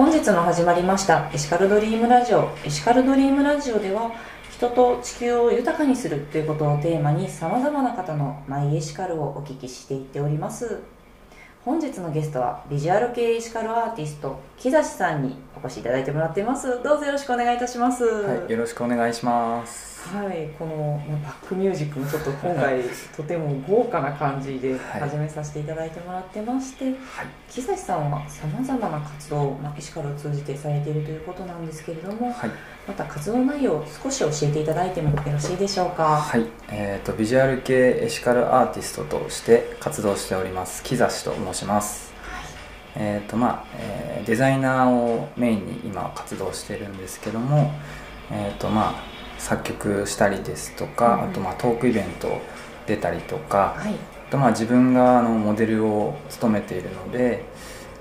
本日の始まりましたエシカルドリームラジオ。エシカルドリームラジオでは人と地球を豊かにするということをテーマにさまざまな方のマイエシカルをお聞きしていっております。本日のゲストはビジュアル系エシカルアーティスト木指さんにお越しいただいてもらっています。どうぞよろしくお願いいたします。はい、よろしくお願いします。はい、このバックミュージックもちょっと今回とても豪華な感じではい。始めさせていただいてもらってまして、はい。木指さんはさまざまな活動を、まあ、エシカルを通じてされているということなんですけれどもはい、また活動内容を少し教えていただいてもよろしいでしょうか？はい。えー、とビジュアル系エシカルアーティストとして活動しております木指と申します。えーとまあえーデザイナーをメインに今は活動してるんですけどもえーとまあ作曲したりですとか、あとまあトークイベント出たりとか、はい。あとまあ自分があのモデルを務めているので、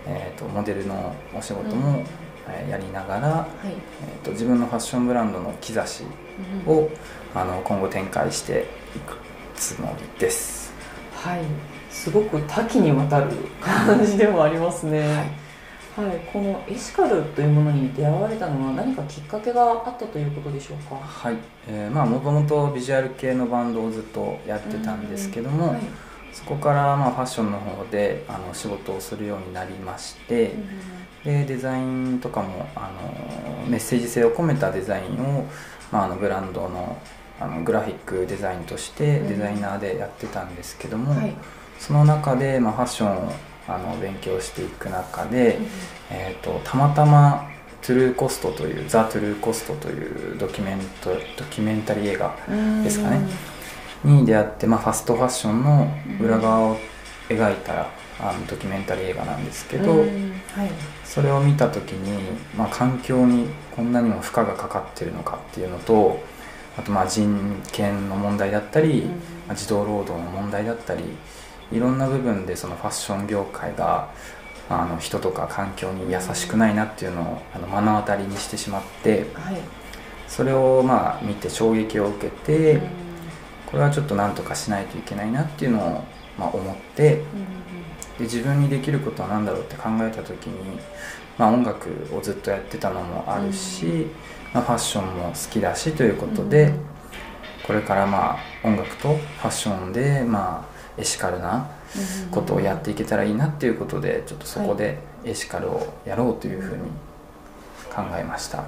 えー、とモデルのお仕事も、えーやりながら、はい。えー、と自分のファッションブランドの木指うんをあの今後展開していくつもりです。はい。すごく多岐にわたる感じでもありますね。はいはい、このエシカルというものに出会われたのは何かきっかけがあったということでしょうか？はい、えーまあもともとビジュアル系のバンドをずっとやってたんですけども、はいそこからまあファッションの方であの仕事をするようになりまして、でデザインとかもあのメッセージ性を込めたデザインを、まあ、あのブランドのあのグラフィックデザインとしてデザイナーでやってたんですけども、はい。その中で、まあ、ファッションをあの勉強していく中で、えー、とたまたま「トゥルーコスト」という「ザ・トゥルーコスト」というドキュメントドキュメンタリー映画ですかね。に出会って、まあ、ファストファッションの裏側を描いたあのドキュメンタリー映画なんですけど、うん。はい。それを見た時に、まあ、環境にこんなにも負荷がかかってるのかっていうのとあとまあ人権の問題だったり、うん。まあ児童労働の問題だったりいろんな部分でそのファッション業界があの人とか環境に優しくないなっていうのをあの目の当たりにしてしまってはい。それをまあ見て衝撃を受けて、うん。これはちょっと何とかしないといけないなっていうのをまあ思ってで自分にできることは何だろうって考えた時に、まあ、音楽をずっとやってたのもあるし、まあ、ファッションも好きだしということで、これからまあ音楽とファッションでまあエシカルなことをやっていけたらいいなっていうことでちょっとそこでエシカルをやろうというふうに考えました。は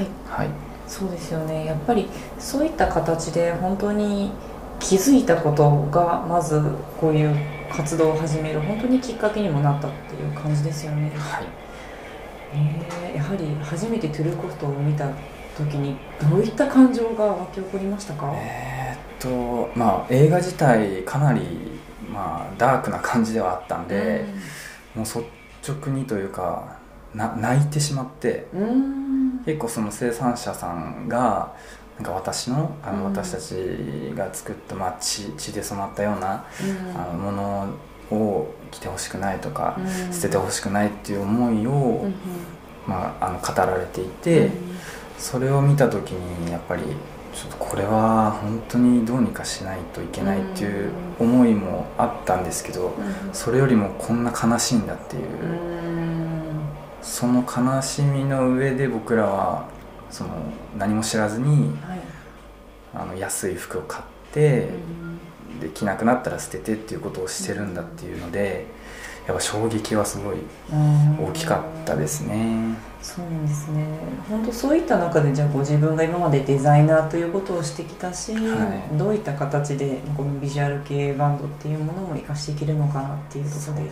い。はい。そうですよね。やっぱりそういった形で本当に気づいたことがまずこういう活動を始める本当にきっかけにもなったっていう感じですよね、はい。えーやはり初めてトゥルーコストを見た時にどういった感情が湧き起こりましたか、え。ーっとまあ映画自体かなりまあダークな感じではあったんで、もう率直にというかな泣いてしまって結構その生産者さんがなんか私のあのうん。私たちが作った、まあ、血血で染まったような、うん。あのものを着てほしくないとか、うん。捨ててほしくないっていう思いを、まあ、あの語られていて、うんそれを見た時にやっぱりちょっとこれは本当にどうにかしないといけないっていう思いもあったんですけど、それよりもこんな悲しいんだっていう、うん。その悲しみの上で僕らはその何も知らずにはい。あの安い服を買って、で着なくなったら捨ててっていうことをしてるんだっていうのでやっぱ衝撃はすごいうん。大きかったですね。そうなんですね。本当そういった中でじゃあご自分が今までデザイナーということをしてきたし、はい。どういった形でこのビジュアル系バンドっていうものも活かしていけるのかなっていうところで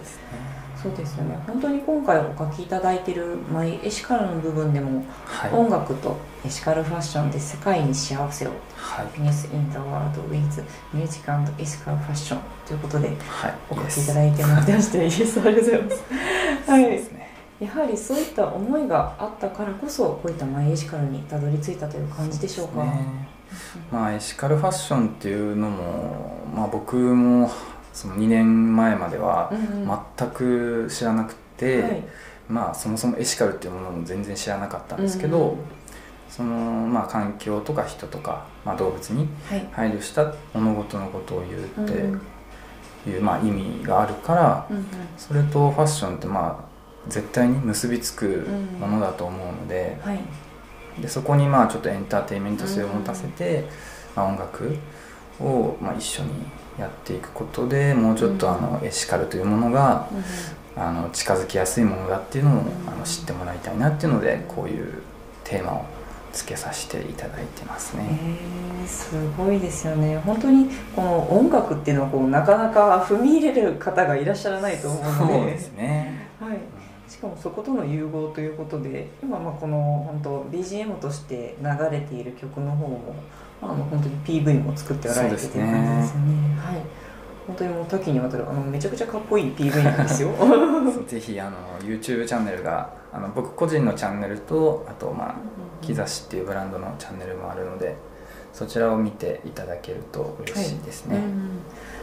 そうですよね。本当に今回お書きいただいているマイエシカルの部分でも、はい、音楽とエシカルファッションで世界に幸せをはい。Happiness in the World with Music and Ethical Fashion ということではい。お書きいただいてまいりまして、イエスありがとうございます。はい。ねやはりそういった思いがあったからこそこういったマイエシカルにたどり着いたという感じでしょうか。ね。まあエシカルファッションっていうのも、まあ、僕もその2年前まではうんうん。全く知らなくて、はい。まあそもそもエシカルっていうものも全然知らなかったんですけど、うんうん。そのまあ環境とか人とか、まあ、動物にはい。配慮した物事のことを言うってうんいう、まあ、意味があるからうんうん。それとファッションってまあ絶対に結びつくものだと思うので,、はい。でそこにまあちょっとエンターテインメント性を持たせて、まあ、音楽をまあ一緒にやっていくことでもうちょっとあのエシカルというものがあの近づきやすいものだっていうのをあの知ってもらいたいなっていうのでこういうテーマをつけさせていただいてますね。えー、すごいですよね。本当にこの音楽っていうのはこうなかなか踏み入れる方がいらっしゃらないと思うので。そうですね、はい、しかもそことの融合ということで今まあこの本当 BGM として流れている曲の方もあの本当に PV も作っておられてそうという感じですよね。はい。本当にもう多岐にわたるあのめちゃくちゃかっこいい PV なんですよ。ぜひあの YouTube チャンネルがあの僕個人のチャンネルとあとまあキザシっていうブランドのチャンネルもあるのでそちらを見ていただけると嬉しいですね、うん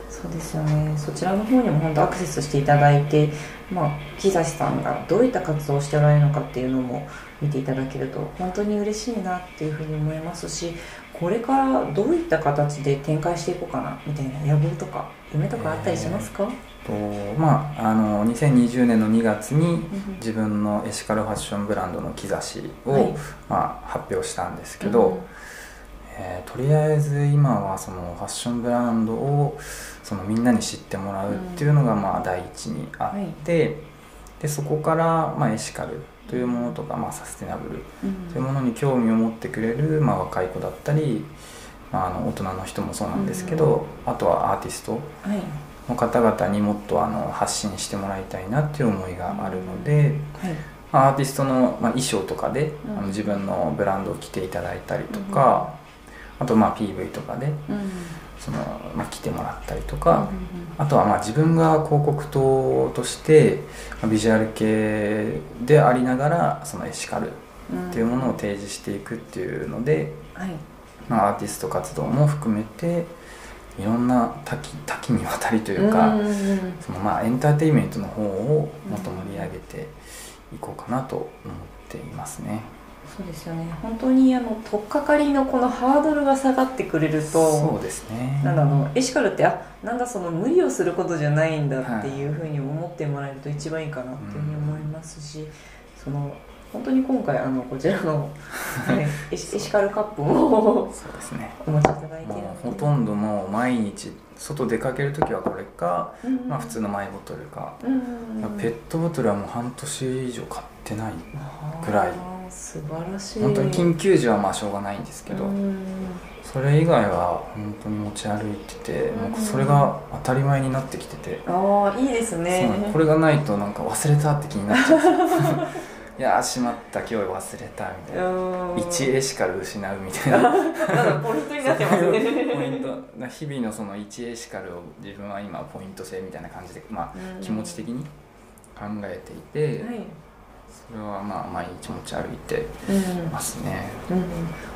そうですよね。そちらの方にも本当アクセスしていただいて、まあ、木指さんがどういった活動をしておられるのかっていうのも見ていただけると本当に嬉しいなっていうふうに思いますしこれからどういった形で展開していこうかなみたいな野望とか夢とかあったりしますか、とまああの2020年の2月に自分のエシカルファッションブランドの兆しを、はい。まあ、発表したんですけど、えーとりあえず今はそのファッションブランドをそのみんなに知ってもらうっていうのがまあ第一にあって、でそこからまあエシカルというものとかまあサステナブルうん。そういうものに興味を持ってくれるまあ若い子だったり、まあ、あの大人の人もそうなんですけど、あとはアーティストはい。の方々にもっとあの発信してもらいたいなっていう思いがあるので、はい。まあアーティストの、まあ、衣装とかで、うん。あの自分のブランドを着ていただいたりとか、あとまあ PV とかでうんその、まあ、着てもらったりとか、あとはまあ自分が広告塔としてまあビジュアル系でありながらそのエシカルっていうものを提示していくっていうので、はい。まあ、アーティスト活動も含めていろんな多岐多岐にわたりというか、うん。そのまあエンターテインメントの方をもっと盛り上げていこうかなと思っていますね。そうですよね。本当にあの取っかかりのこのハードルが下がってくれるとそうですね。なんだあのエシカルってあなんだその無理をすることじゃないんだっていうふうに思ってもらえると一番いいかなっていうふうに思いますし、その本当に今回あのこちらの、はいエシエシカルカップもそうですね。お持ちいただいているほとんどもう毎日外出かける時はこれか、うんまあ、普通のマイボトルか、うんペットボトルはもう半年以上買ってないくらい素晴らしい。本当に緊急時はまあしょうがないんですけど、うん。それ以外は本当に持ち歩いてて、うん。それが当たり前になってきてて、ああいいですね。これがないとなんか忘れたって気になっちゃう。いやーしまった今日忘れたみたいな、うん。1エシカル失うみたいな。ポイントになってますね。ポイント。な日々のその1エシカルを自分は今ポイント制みたいな感じで、まあ、うん。気持ち的に考えていて、はいそれはまあ毎日持ち歩いてうん。ますね、うん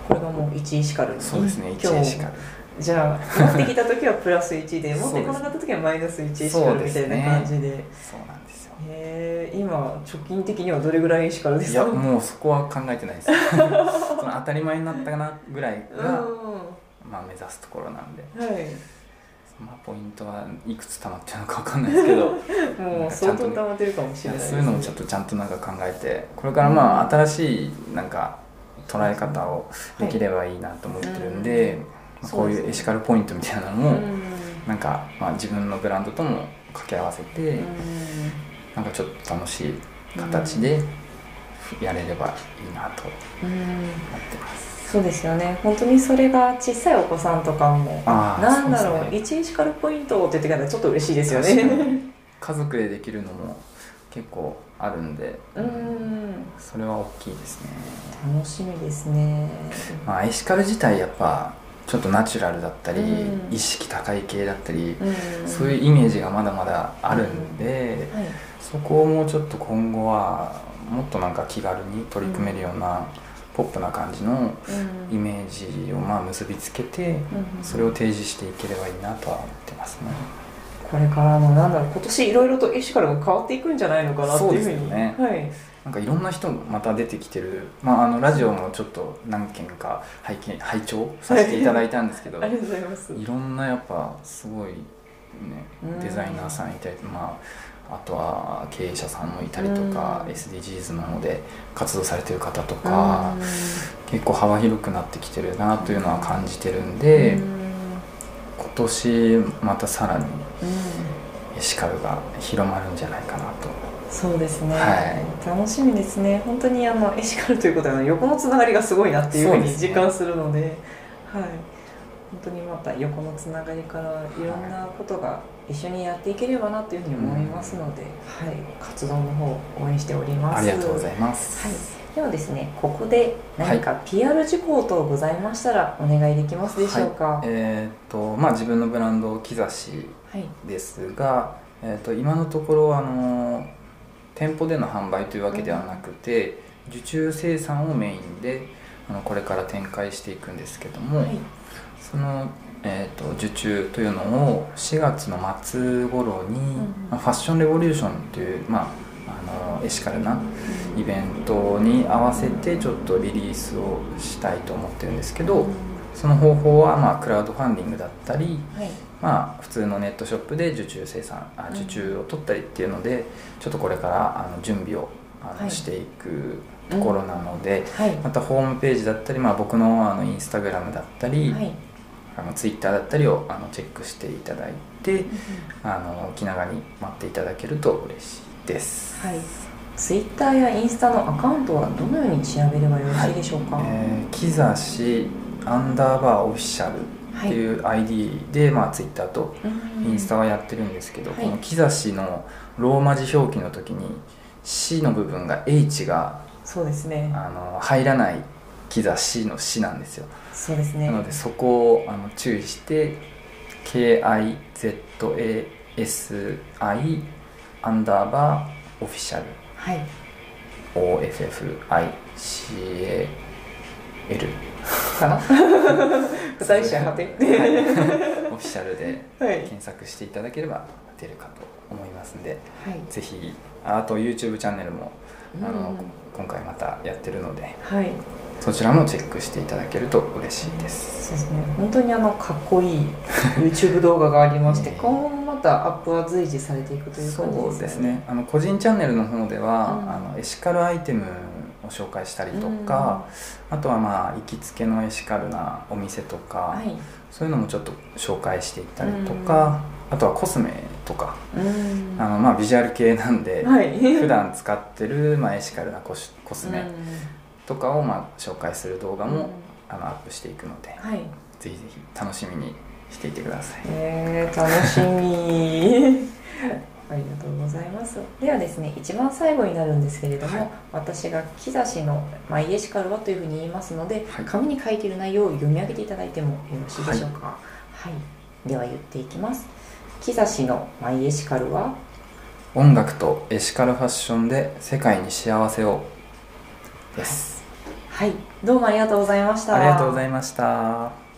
これがもう1エシカルにそうですね今1エシ日カルじゃあ持ってきた時はプラス1で持ってこなかった時はマイナス1エシカルみたいな感じで。そうなんですよ。へえ今貯金的にはどれぐらいエシカルですか？いやもうそこは考えてないです。その当たり前になったかなぐらいが、うまあ、目指すところなんで、んはいまあ、ポイントはいくつ溜まってるのかわかんないですけど。もう相当溜まってるかもしれないですそういうのもちょっとちゃんとなんか考えてこれからまあ新しいなんか捉え方をできればいいなと思ってるんで、まあこういうエシカルポイントみたいなのも、うんなんかまあ自分のブランドとも掛け合わせて、うん。なんかちょっと楽しい形でやれればいいなとうん思ってます。そうですよね。本当にそれが小さいお子さんとかもなんだろうそうです1エシカルポイントって言ってからちょっと嬉しいですよね。に。家族でできるのも結構あるんで、うん。それは大きいですね。楽しみですね。まあ、エシカル自体やっぱちょっとナチュラルだったり、うん。意識高い系だったり、うん。そういうイメージがまだまだあるんで、はい。そこをもうちょっと今後はもっとなんか気軽に取り組めるようなポップな感じのイうん。メージをまあ結びつけてうん。それを提示していければいいなとは思ってますね。これからのなんだろう今年いろいろとエシカルが変わっていくんじゃないのかなっていうふうに。ね。はい。なんかいろんな人また出てきてる、まあ、あのラジオもちょっと何件か拝見拝聴させていただいたんですけど ありがとうございます。いろんなやっぱすごいねうん。デザイナーさんいたり、まあとは経営者さんもいたりとか、うん。SDGs の方で活動されてる方とか、結構幅広くなってきてるなというのは感じてるんで、うん。今年またさらにうん。エシカルが広まるんじゃないかなと。そうですね、はい。楽しみですね。本当にあのエシカルということは横のつながりがすごいなっていうふうに実感するので。はい本当にまた横のつながりからいろんなことが一緒にやっていければなというふうに思いますので、はい、活動の方応援しております。ありがとうございます、はい、ではですねここで何か PR 事項等ございましたらお願いできますでしょうか？はい、えーっとまあ自分のブランド木刺しですが、えー、と今のところあの店舗での販売というわけではなくて、受注生産をメインであのこれから展開していくんですけども、はい。その、えー、と受注というのを4月の末頃に、んまあファッションレボリューションという、まあ、あのエシカルなイベントに合わせてちょっとリリースをしたいと思ってるんですけど、その方法はまあクラウドファンディングだったり、はい。まあ、普通のネットショップで受注生産あ受注を取ったりっていうのでちょっとこれからあの準備をあの、はい。していくところなので、はい。またホームページだったり、まあ、僕のあのインスタグラムだったり、はい。あのツイッターだったりをあのチェックしていただいてあの気長に待っていただけると嬉しいです。はい、ツイッターやインスタのアカウントはどのように調べればよろしいでしょうか、えー、木刺しアンダーバーオフィシャルっていう ID で、まあ、ツイッターとインスタはやってるんですけど、はい。この木刺しのローマ字表記の時に C の部分が H がそうですね。あの入らない木刺しの「し」なんですよ、そうですね。なのでそこをあの注意して KIZASI アンダーバーオフィシャル。はい。OFFICAL かな？二人しはてオフィシャルではい。検索していただければ出るかと思いますんではい。ぜひあと YouTube チャンネルもあの、うん今回またやってるのではい。そちらもチェックしていただけると嬉しいです。そうですね。本当にあのかっこいい YouTube 動画がありましてね 今後もまたアップは随時されていくという感じそうですですね。あの個人チャンネルの方では、うん。あのエシカルアイテムを紹介したりとか、あとはまあ行きつけのエシカルなお店とか、はい。そういうのもちょっと紹介していったりとか、あとはコスメとかうん。あのまあビジュアル系なんで、はい。普段使ってる、まあ、エシカルなコシコスメうん。とかをまあ紹介する動画も、うん。あのアップしていくのではい。ぜひぜひ楽しみにしていてください。えー、楽しみ。ありがとうございます。ではですね一番最後になるんですけれども、はい。私が木刺しの「マイエシカルは」というふうに言いますので、はい。紙に書いている内容を読み上げていただいてもよろしいでしょうか。はい、では言っていきます木刺しの「マイエシカルは」音楽とエシカルファッションで世界に幸せを。です、はい。どうもありがとうございました。ありがとうございました